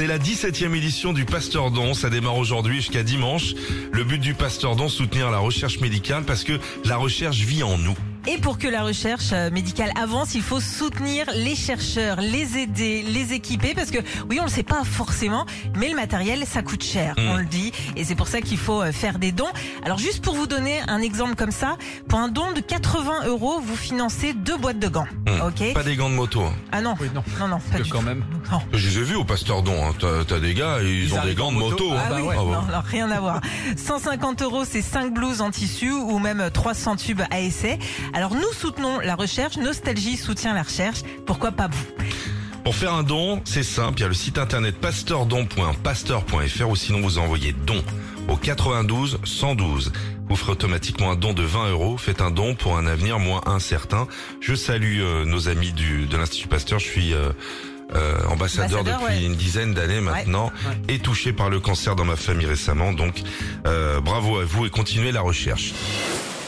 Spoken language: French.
C'est la 17e édition du Pasteur Don. Ça démarre aujourd'hui jusqu'à dimanche. Le but du Pasteur Don, soutenir la recherche médicale parce que la recherche vit en nous. Et pour que la recherche euh, médicale avance, il faut soutenir les chercheurs, les aider, les équiper, parce que oui, on le sait pas forcément, mais le matériel, ça coûte cher, Mm. on le dit, et c'est pour ça qu'il faut euh, faire des dons. Alors juste pour vous donner un exemple comme ça, pour un don de 80 euros, vous financez deux boîtes de gants, Hum. ok? Pas des gants de moto. hein. Ah non, Oui, non. non, non, pas Que du quand tout. même. Non. Je les ai vus au Pasteur Don. Hein. T'as t'as des gars, ils, Ils ont des gants de moto. moto. hein. Ah bah ouais. Ah bon. Non, non, rien à voir. 150 euros, c'est 5 blouses en tissu ou même 300 tubes à essai. Alors nous soutenons la recherche, Nostalgie soutient la recherche. Pourquoi pas vous? Pour faire un don, c'est simple. Il y a le site internet pasteurdon.pasteur.fr ou sinon vous envoyez don au 92 112. Vous ferez automatiquement un don de 20 euros. Faites un don pour un avenir moins incertain. Je salue euh, nos amis du, de l'Institut Pasteur. Je suis euh, euh, ambassadeur Ambassadeur, depuis ouais. une dizaine d'années maintenant et touché par le cancer dans ma famille récemment. Donc euh, bravo à vous et continuez la recherche.